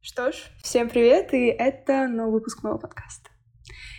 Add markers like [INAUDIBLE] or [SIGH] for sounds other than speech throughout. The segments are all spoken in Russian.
Что ж, всем привет, и это новый выпуск моего подкаста.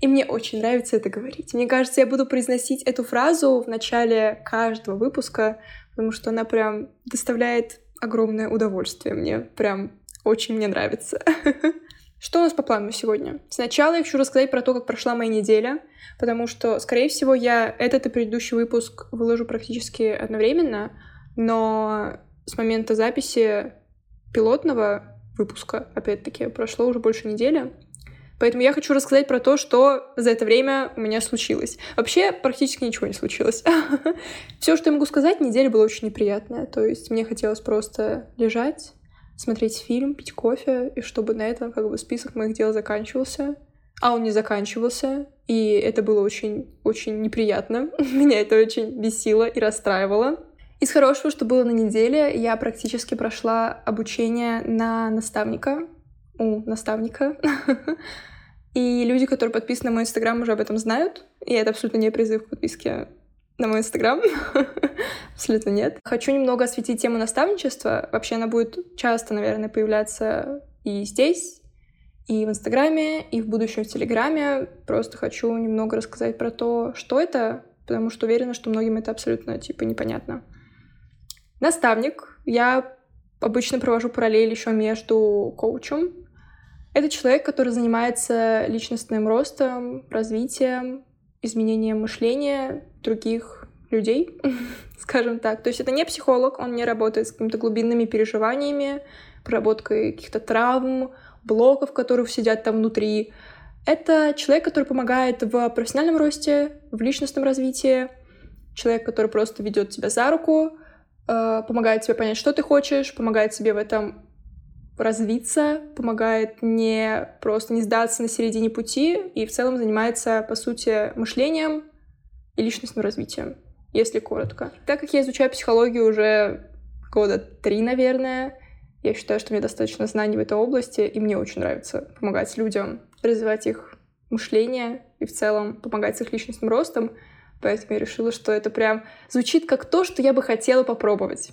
И мне очень нравится это говорить. Мне кажется, я буду произносить эту фразу в начале каждого выпуска, потому что она прям доставляет огромное удовольствие мне. Прям очень мне нравится. [LAUGHS] Что у нас по плану сегодня? Сначала я хочу рассказать про то, как прошла моя неделя, потому что, скорее всего, я этот и предыдущий выпуск выложу практически одновременно, но с момента записи пилотного выпуска, опять-таки, прошло уже больше недели, Поэтому я хочу рассказать про то, что за это время у меня случилось. Вообще практически ничего не случилось. [LAUGHS] Все, что я могу сказать, неделя была очень неприятная. То есть мне хотелось просто лежать, смотреть фильм, пить кофе, и чтобы на этом как бы список моих дел заканчивался. А он не заканчивался, и это было очень-очень неприятно. [LAUGHS] Меня это очень бесило и расстраивало. Из хорошего, что было на неделе, я практически прошла обучение на наставника, у наставника. [LAUGHS] И люди, которые подписаны на мой инстаграм, уже об этом знают. И это абсолютно не призыв к подписке на мой инстаграм. [LAUGHS] абсолютно нет. Хочу немного осветить тему наставничества. Вообще она будет часто, наверное, появляться и здесь, и в Инстаграме, и в будущем в Телеграме. Просто хочу немного рассказать про то, что это, потому что уверена, что многим это абсолютно, типа, непонятно. Наставник. Я обычно провожу параллель еще между коучем. Это человек, который занимается личностным ростом, развитием, изменением мышления других людей, [LAUGHS] скажем так. То есть это не психолог, он не работает с какими-то глубинными переживаниями, проработкой каких-то травм, блоков, которые сидят там внутри. Это человек, который помогает в профессиональном росте, в личностном развитии, человек, который просто ведет тебя за руку, Э, помогает тебе понять, что ты хочешь, помогает тебе в этом развиться, помогает не просто не сдаться на середине пути и в целом занимается, по сути, мышлением и личностным развитием, если коротко. Так как я изучаю психологию уже года три, наверное, я считаю, что мне достаточно знаний в этой области, и мне очень нравится помогать людям, развивать их мышление и в целом помогать с их личностным ростом. Поэтому я решила, что это прям звучит как то, что я бы хотела попробовать.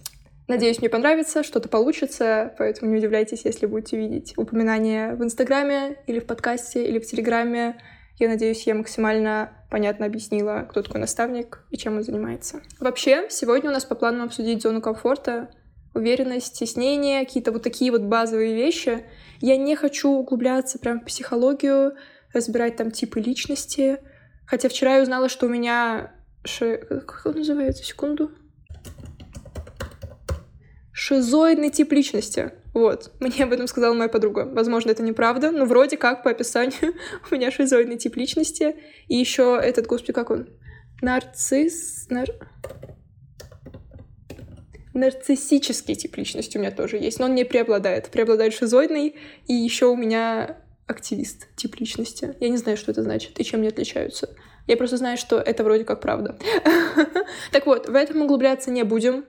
Надеюсь, мне понравится, что-то получится, поэтому не удивляйтесь, если будете видеть упоминания в Инстаграме или в подкасте или в Телеграме. Я надеюсь, я максимально понятно объяснила, кто такой наставник и чем он занимается. Вообще, сегодня у нас по плану обсудить зону комфорта, уверенность, стеснение, какие-то вот такие вот базовые вещи. Я не хочу углубляться прям в психологию, разбирать там типы личности, Хотя вчера я узнала, что у меня... Ши... Как он называется? Секунду. Шизоидный тип личности. Вот. Мне об этом сказала моя подруга. Возможно, это неправда, но вроде как по описанию [LAUGHS] у меня шизоидный тип личности. И еще этот, господи, как он? Нарцисс... Нар... Нарциссический тип личности у меня тоже есть, но он не преобладает. Преобладает шизоидный, и еще у меня активист, тип личности. Я не знаю, что это значит и чем они отличаются. Я просто знаю, что это вроде как правда. [LAUGHS] Так вот, в этом углубляться не будем.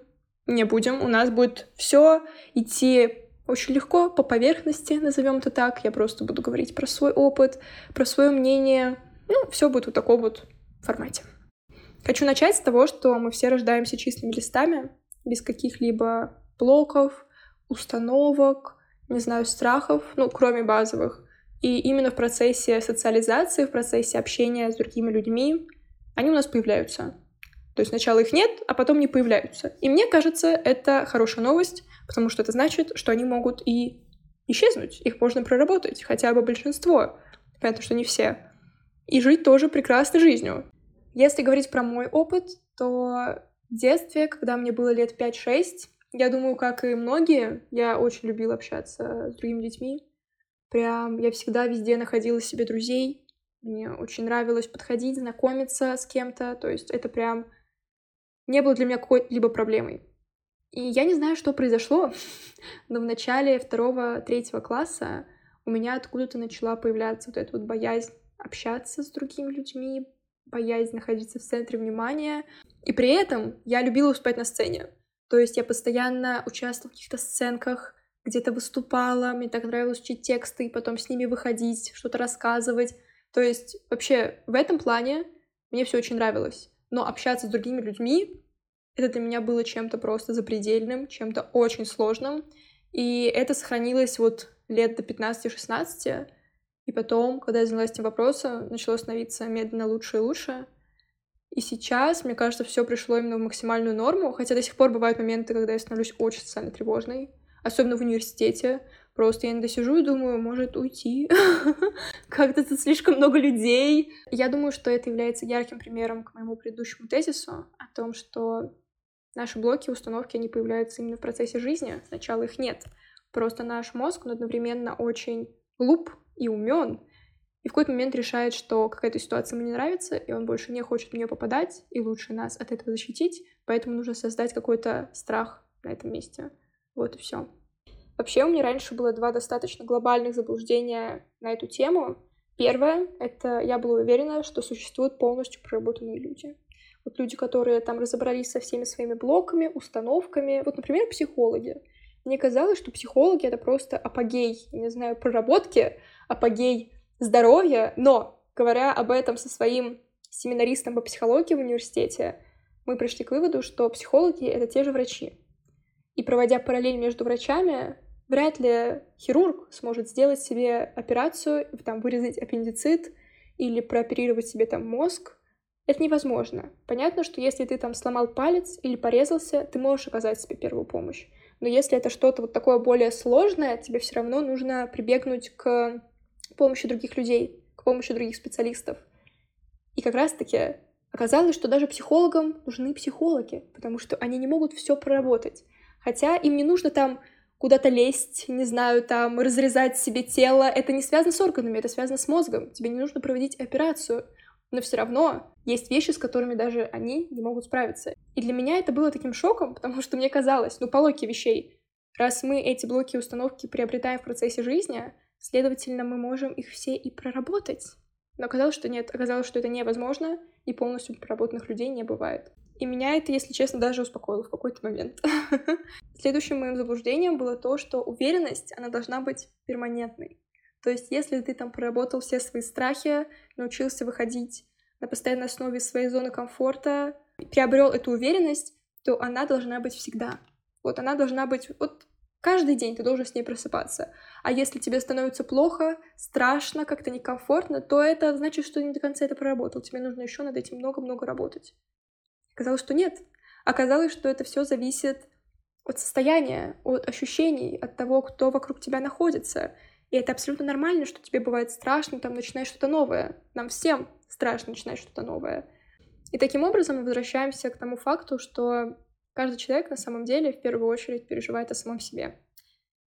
Не будем. У нас будет все идти очень легко, по поверхности, назовем это так. Я просто буду говорить про свой опыт, про свое мнение. Ну, все будет в таком вот формате. Хочу начать с того, что мы все рождаемся чистыми листами, без каких-либо блоков, установок, не знаю, страхов, ну, кроме базовых. И именно в процессе социализации, в процессе общения с другими людьми они у нас появляются. То есть сначала их нет, а потом не появляются. И мне кажется, это хорошая новость, потому что это значит, что они могут и исчезнуть, их можно проработать, хотя бы большинство. Понятно, что не все. И жить тоже прекрасной жизнью. Если говорить про мой опыт, то в детстве, когда мне было лет 5-6, я думаю, как и многие, я очень любила общаться с другими детьми. Прям я всегда везде находила себе друзей. Мне очень нравилось подходить, знакомиться с кем-то. То есть это прям не было для меня какой-либо проблемой. И я не знаю, что произошло, [LAUGHS] но в начале второго-третьего класса у меня откуда-то начала появляться вот эта вот боязнь общаться с другими людьми, боязнь находиться в центре внимания. И при этом я любила выступать на сцене. То есть я постоянно участвовала в каких-то сценках, где-то выступала, мне так нравилось учить тексты и потом с ними выходить, что-то рассказывать. То есть вообще в этом плане мне все очень нравилось. Но общаться с другими людьми Это для меня было чем-то просто запредельным, чем-то очень сложным. И это сохранилось вот лет до 15-16. И потом, когда я занялась этим вопросом, начало становиться медленно лучше и лучше. И сейчас, мне кажется, все пришло именно в максимальную норму, хотя до сих пор бывают моменты, когда я становлюсь очень социально тревожной, особенно в университете. Просто я иногда сижу и думаю, может уйти. [LAUGHS] Как-то тут слишком много людей. Я думаю, что это является ярким примером к моему предыдущему тезису о том, что наши блоки, установки, они появляются именно в процессе жизни. Сначала их нет. Просто наш мозг, он одновременно очень глуп и умен, и в какой-то момент решает, что какая-то ситуация ему не нравится, и он больше не хочет в нее попадать, и лучше нас от этого защитить, поэтому нужно создать какой-то страх на этом месте. Вот и все. Вообще у меня раньше было два достаточно глобальных заблуждения на эту тему. Первое — это я была уверена, что существуют полностью проработанные люди. Вот люди, которые там разобрались со всеми своими блоками, установками. Вот, например, психологи. Мне казалось, что психологи — это просто апогей, не знаю, проработки, апогей здоровья, но, говоря об этом со своим семинаристом по психологии в университете, мы пришли к выводу, что психологи — это те же врачи. И проводя параллель между врачами, вряд ли хирург сможет сделать себе операцию, там, вырезать аппендицит или прооперировать себе там мозг. Это невозможно. Понятно, что если ты там сломал палец или порезался, ты можешь оказать себе первую помощь. Но если это что-то вот такое более сложное, тебе все равно нужно прибегнуть к помощи других людей, к помощи других специалистов. И как раз-таки оказалось, что даже психологам нужны психологи, потому что они не могут все проработать. Хотя им не нужно там куда-то лезть, не знаю, там разрезать себе тело. Это не связано с органами, это связано с мозгом. Тебе не нужно проводить операцию. Но все равно есть вещи, с которыми даже они не могут справиться. И для меня это было таким шоком, [LAUGHS] потому что мне казалось, ну, по логике вещей, раз мы эти блоки установки приобретаем в процессе жизни, Следовательно, мы можем их все и проработать. Но оказалось, что нет, оказалось, что это невозможно, и полностью проработанных людей не бывает. И меня это, если честно, даже успокоило в какой-то момент. [LAUGHS] Следующим моим заблуждением было то, что уверенность, она должна быть перманентной. То есть, если ты там проработал все свои страхи, научился выходить на постоянной основе из своей зоны комфорта, приобрел эту уверенность, то она должна быть всегда. Вот она должна быть вот Каждый день ты должен с ней просыпаться. А если тебе становится плохо, страшно, как-то некомфортно, то это значит, что не до конца это проработал. Тебе нужно еще над этим много-много работать. Оказалось, что нет. Оказалось, что это все зависит от состояния, от ощущений, от того, кто вокруг тебя находится. И это абсолютно нормально, что тебе бывает страшно, там начинать что-то новое. Нам всем страшно начинать что-то новое. И таким образом мы возвращаемся к тому факту, что Каждый человек на самом деле в первую очередь переживает о самом себе.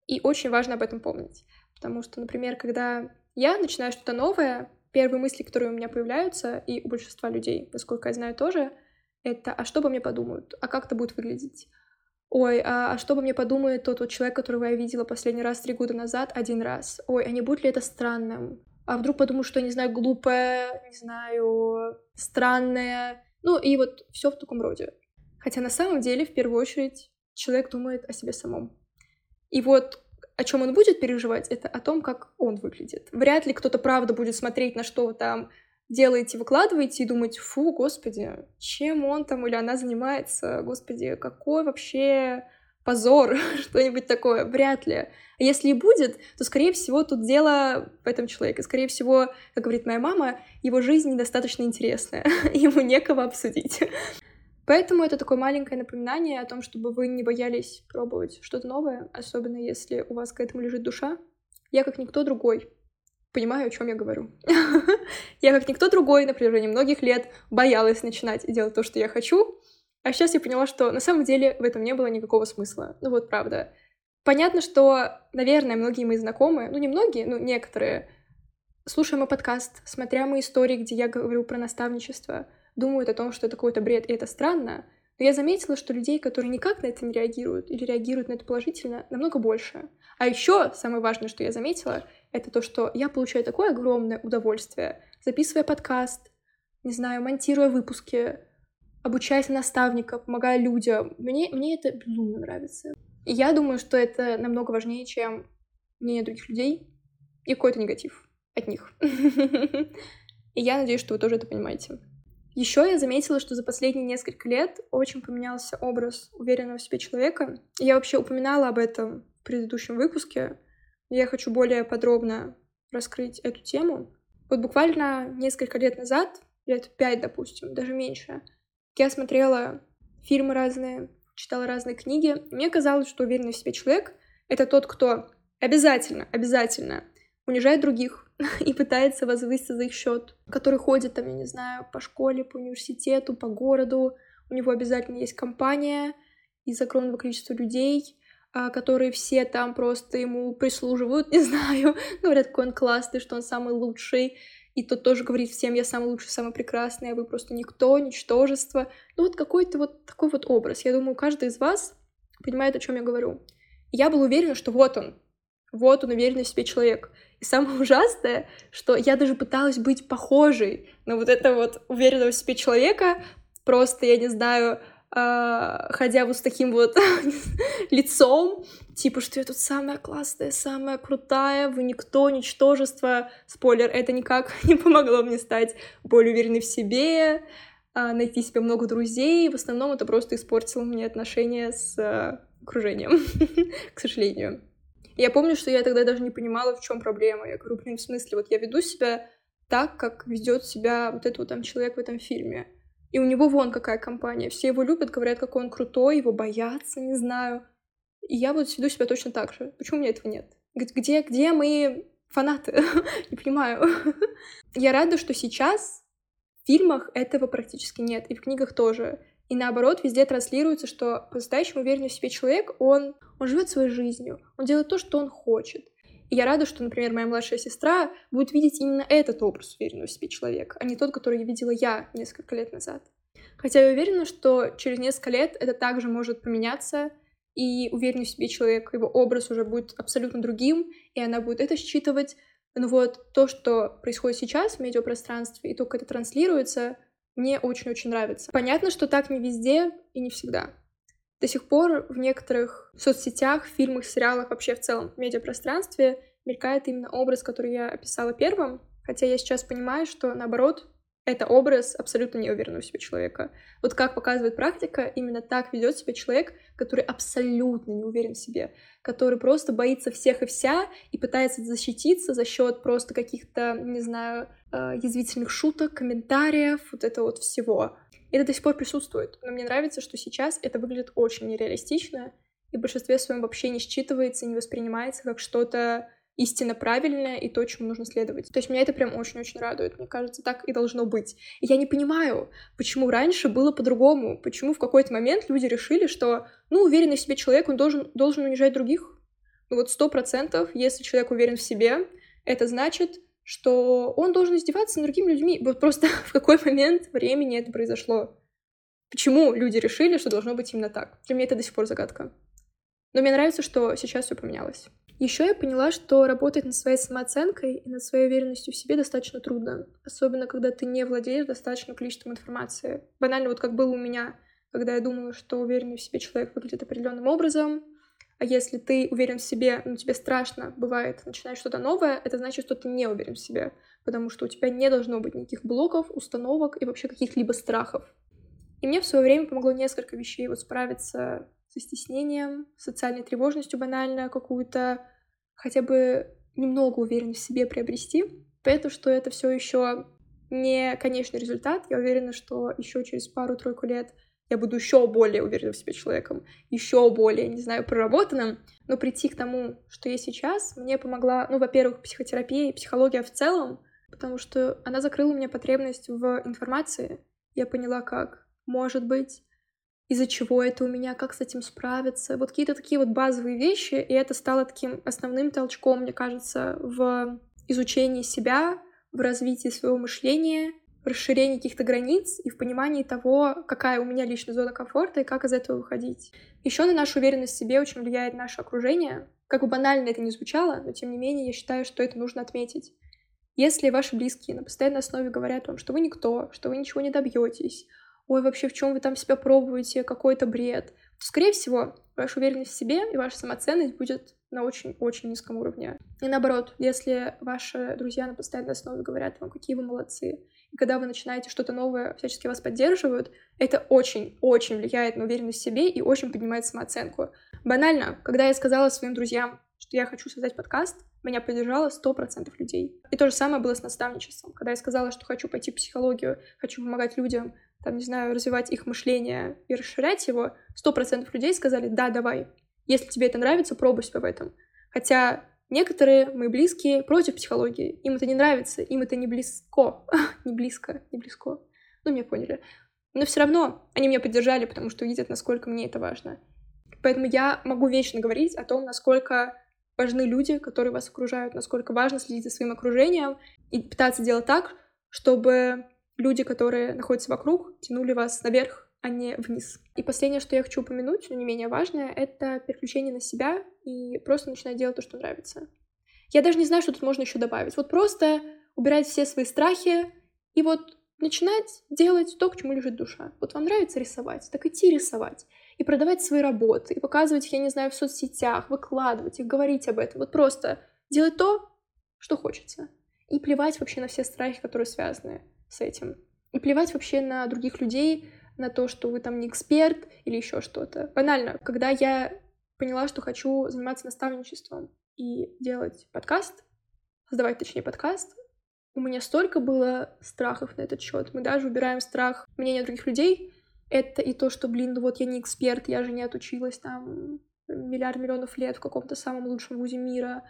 И очень важно об этом помнить. Потому что, например, когда я начинаю что-то новое, первые мысли, которые у меня появляются, и у большинства людей, насколько я знаю, тоже, это «а что обо мне подумают? А как это будет выглядеть?» Ой, а, а что обо мне подумает тот вот человек, которого я видела последний раз три года назад один раз? Ой, а не будет ли это странным? А вдруг подумаю, что, не знаю, глупое, не знаю, странное? Ну и вот все в таком роде. Хотя на самом деле, в первую очередь, человек думает о себе самом. И вот о чем он будет переживать, это о том, как он выглядит. Вряд ли кто-то правда будет смотреть, на что там делаете, выкладываете и думать, фу, господи, чем он там или она занимается, господи, какой вообще позор, [LAUGHS] что-нибудь такое, вряд ли. А если и будет, то, скорее всего, тут дело в этом человеке. Скорее всего, как говорит моя мама, его жизнь недостаточно интересная, [LAUGHS] ему некого обсудить. Поэтому это такое маленькое напоминание о том, чтобы вы не боялись пробовать что-то новое, особенно если у вас к этому лежит душа. Я, как никто другой, понимаю, о чем я говорю. [LAUGHS] я, как никто другой, на протяжении многих лет боялась начинать делать то, что я хочу, а сейчас я поняла, что на самом деле в этом не было никакого смысла. Ну вот правда. Понятно, что, наверное, многие мои знакомые, ну не многие, но некоторые, слушая мой подкаст, смотря мои истории, где я говорю про наставничество, думают о том, что это какой-то бред, и это странно, но я заметила, что людей, которые никак на это не реагируют или реагируют на это положительно, намного больше. А еще самое важное, что я заметила, это то, что я получаю такое огромное удовольствие, записывая подкаст, не знаю, монтируя выпуски, обучаясь наставника, помогая людям. Мне, мне это безумно нравится. И я думаю, что это намного важнее, чем мнение других людей и какой-то негатив от них. [LAUGHS] И я надеюсь, что вы тоже это понимаете. Еще я заметила, что за последние несколько лет очень поменялся образ уверенного в себе человека. Я вообще упоминала об этом в предыдущем выпуске. Я хочу более подробно раскрыть эту тему. Вот буквально несколько лет назад, лет пять, допустим, даже меньше, я смотрела фильмы разные, читала разные книги. Мне казалось, что уверенный в себе человек — это тот, кто обязательно, обязательно унижает других [LAUGHS] и пытается возвыситься за их счет, который ходит там, я не знаю, по школе, по университету, по городу, у него обязательно есть компания из огромного количества людей, которые все там просто ему прислуживают, [LAUGHS] не знаю, говорят, какой он классный, что он самый лучший, и тот тоже говорит всем, я самый лучший, самый прекрасный, а вы просто никто, ничтожество. Ну вот какой-то вот такой вот образ. Я думаю, каждый из вас понимает, о чем я говорю. Я была уверена, что вот он, вот он уверенный в себе человек. И самое [LAUGHS] ужасное, что я даже пыталась быть похожей на вот это вот уверенного в себе человека, просто, я не знаю, ходя вот с таким вот [LAUGHS] лицом, типа, что я тут самая классная, самая крутая, вы никто, ничтожество. Спойлер, это никак [LAUGHS] не помогло мне стать более уверенной в себе, э, найти себе много друзей. В основном это просто испортило мне отношения с э, окружением, [LAUGHS] к сожалению. Я помню, что я тогда даже не понимала, в чем проблема. Я говорю, блин, в смысле, вот я веду себя так, как ведет себя вот этот вот там человек в этом фильме. И у него вон какая компания. Все его любят, говорят, какой он крутой, его боятся, не знаю. И я вот веду себя точно так же. Почему у меня этого нет? Где, где мои фанаты? [LAUGHS] не понимаю. я рада, что сейчас в фильмах этого практически нет, и в книгах тоже. И наоборот, везде транслируется, что по-настоящему уверенный в себе человек, он, он живет своей жизнью, он делает то, что он хочет. И я рада, что, например, моя младшая сестра будет видеть именно этот образ уверенного в себе человека, а не тот, который видела я несколько лет назад. Хотя я уверена, что через несколько лет это также может поменяться, и уверенный в себе человек, его образ уже будет абсолютно другим, и она будет это считывать. Но вот то, что происходит сейчас в медиапространстве, и только это транслируется, мне очень-очень нравится. Понятно, что так не везде и не всегда. До сих пор в некоторых соцсетях, фильмах, сериалах, вообще в целом в медиапространстве мелькает именно образ, который я описала первым, хотя я сейчас понимаю, что наоборот, это образ абсолютно неуверенного в себе человека. Вот как показывает практика, именно так ведет себя человек, который абсолютно не уверен в себе, который просто боится всех и вся и пытается защититься за счет просто каких-то, не знаю, э, язвительных шуток, комментариев, вот это вот всего. Это до сих пор присутствует. Но мне нравится, что сейчас это выглядит очень нереалистично, и в большинстве своем вообще не считывается, не воспринимается как что-то истинно правильное и то, чему нужно следовать. То есть меня это прям очень-очень радует. Мне кажется, так и должно быть. И я не понимаю, почему раньше было по-другому, почему в какой-то момент люди решили, что, ну, уверенный в себе человек, он должен, должен унижать других. Ну вот сто процентов, если человек уверен в себе, это значит, что он должен издеваться над другими людьми. Вот просто [LAUGHS] в какой момент времени это произошло. Почему люди решили, что должно быть именно так? Для меня это до сих пор загадка. Но мне нравится, что сейчас все поменялось. Еще я поняла, что работать над своей самооценкой и над своей уверенностью в себе достаточно трудно, особенно когда ты не владеешь достаточным количеством информации. Банально, вот как было у меня, когда я думала, что уверенный в себе человек выглядит определенным образом, а если ты уверен в себе, но тебе страшно, бывает, начинать что-то новое, это значит, что ты не уверен в себе, потому что у тебя не должно быть никаких блоков, установок и вообще каких-либо страхов. И мне в свое время помогло несколько вещей вот справиться со стеснением, социальной тревожностью банально какую-то, хотя бы немного уверенность в себе приобрести. Поэтому, что это все еще не конечный результат. Я уверена, что еще через пару-тройку лет я буду еще более уверенным в себе человеком, еще более, не знаю, проработанным. Но прийти к тому, что есть сейчас, мне помогла, ну, во-первых, психотерапия и психология в целом, потому что она закрыла мне потребность в информации. Я поняла, как, может быть, из-за чего это у меня, как с этим справиться. Вот какие-то такие вот базовые вещи, и это стало таким основным толчком, мне кажется, в изучении себя, в развитии своего мышления, расширении каких-то границ и в понимании того, какая у меня личная зона комфорта и как из этого выходить. Еще на нашу уверенность в себе очень влияет наше окружение. Как бы банально это ни звучало, но тем не менее я считаю, что это нужно отметить. Если ваши близкие на постоянной основе говорят вам, что вы никто, что вы ничего не добьетесь, ой, вообще в чем вы там себя пробуете, какой-то бред, то, скорее всего, ваша уверенность в себе и ваша самоценность будет на очень-очень низком уровне. И наоборот, если ваши друзья на постоянной основе говорят вам, какие вы молодцы, Когда вы начинаете что-то новое, всячески вас поддерживают, это очень-очень влияет на уверенность в себе и очень поднимает самооценку. Банально, когда я сказала своим друзьям, что я хочу создать подкаст, меня поддержало 100% людей. И то же самое было с наставничеством. Когда я сказала, что хочу пойти в психологию, хочу помогать людям, там, не знаю, развивать их мышление и расширять его, 100% людей сказали, да, давай. Если тебе это нравится, пробуй себя в этом. Хотя некоторые мои близкие против психологии. Им это не нравится, им это не близко. [LAUGHS] не близко, не близко. Ну, меня поняли. Но все равно они меня поддержали, потому что видят, насколько мне это важно. Поэтому я могу вечно говорить о том, насколько важны люди, которые вас окружают, насколько важно следить за своим окружением и пытаться делать так, чтобы люди, которые находятся вокруг, тянули вас наверх, а не вниз. И последнее, что я хочу упомянуть, но не менее важное, это переключение на себя и просто начинать делать то, что нравится. Я даже не знаю, что тут можно еще добавить. Вот просто убирать все свои страхи и вот начинать делать то, к чему лежит душа. Вот вам нравится рисовать, так идти рисовать и продавать свои работы, и показывать их, я не знаю, в соцсетях, выкладывать их, говорить об этом. Вот просто делать то, что хочется. И плевать вообще на все страхи, которые связаны с этим. И плевать вообще на других людей, на то, что вы там не эксперт или еще что-то. Банально, когда я поняла, что хочу заниматься наставничеством и делать подкаст, создавать, точнее, подкаст, у меня столько было страхов на этот счет. Мы даже убираем страх мнения других людей, это и то, что, блин, ну вот я не эксперт, я же не отучилась там миллиард миллионов лет в каком-то самом лучшем вузе мира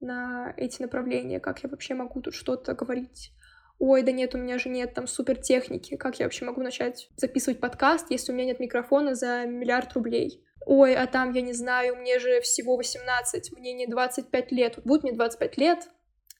на эти направления, как я вообще могу тут что-то говорить. Ой, да нет, у меня же нет там супер техники, как я вообще могу начать записывать подкаст, если у меня нет микрофона за миллиард рублей. Ой, а там, я не знаю, мне же всего 18, мне не 25 лет. Вот будет мне 25 лет,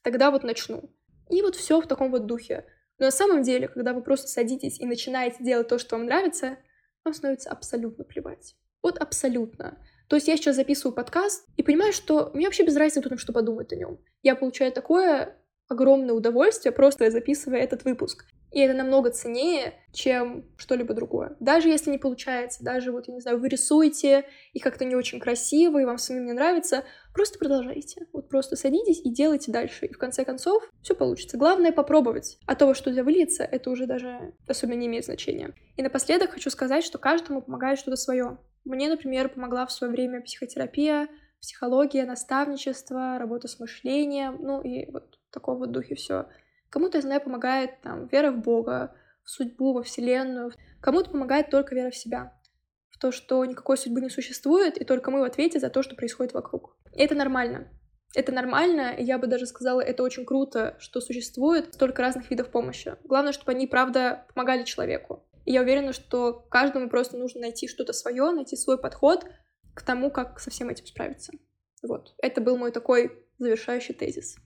тогда вот начну. И вот все в таком вот духе. Но на самом деле, когда вы просто садитесь и начинаете делать то, что вам нравится, вам становится абсолютно плевать. Вот абсолютно. То есть я сейчас записываю подкаст и понимаю, что мне вообще без разницы, кто что подумает о нем. Я получаю такое огромное удовольствие, просто записывая этот выпуск. И это намного ценнее, чем что-либо другое. Даже если не получается, даже вот, я не знаю, вы рисуете, и как-то не очень красиво, и вам самим не нравится, просто продолжайте. Вот просто садитесь и делайте дальше. И в конце концов все получится. Главное попробовать. А то, во что это выльется, это уже даже особенно не имеет значения. И напоследок хочу сказать, что каждому помогает что-то свое. Мне, например, помогла в свое время психотерапия, психология, наставничество, работа с мышлением, ну и вот такого вот духе все. Кому-то, я знаю, помогает там вера в Бога, в судьбу, во Вселенную. Кому-то помогает только вера в себя. В то, что никакой судьбы не существует, и только мы в ответе за то, что происходит вокруг. И это нормально. Это нормально, я бы даже сказала, это очень круто, что существует столько разных видов помощи. Главное, чтобы они, правда, помогали человеку. И я уверена, что каждому просто нужно найти что-то свое, найти свой подход к тому, как со всем этим справиться. Вот. Это был мой такой завершающий тезис.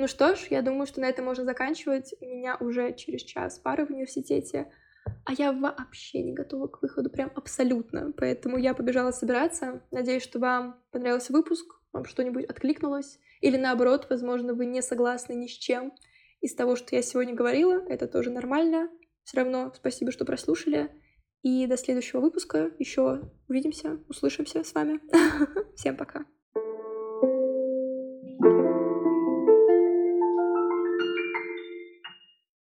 Ну что ж, я думаю, что на этом можно заканчивать. У меня уже через час пары в университете, а я вообще не готова к выходу, прям абсолютно. Поэтому я побежала собираться. Надеюсь, что вам понравился выпуск, вам что-нибудь откликнулось. Или наоборот, возможно, вы не согласны ни с чем из того, что я сегодня говорила. Это тоже нормально. Все равно спасибо, что прослушали. И до следующего выпуска еще увидимся, услышимся с вами. [LAUGHS] Всем пока. thank you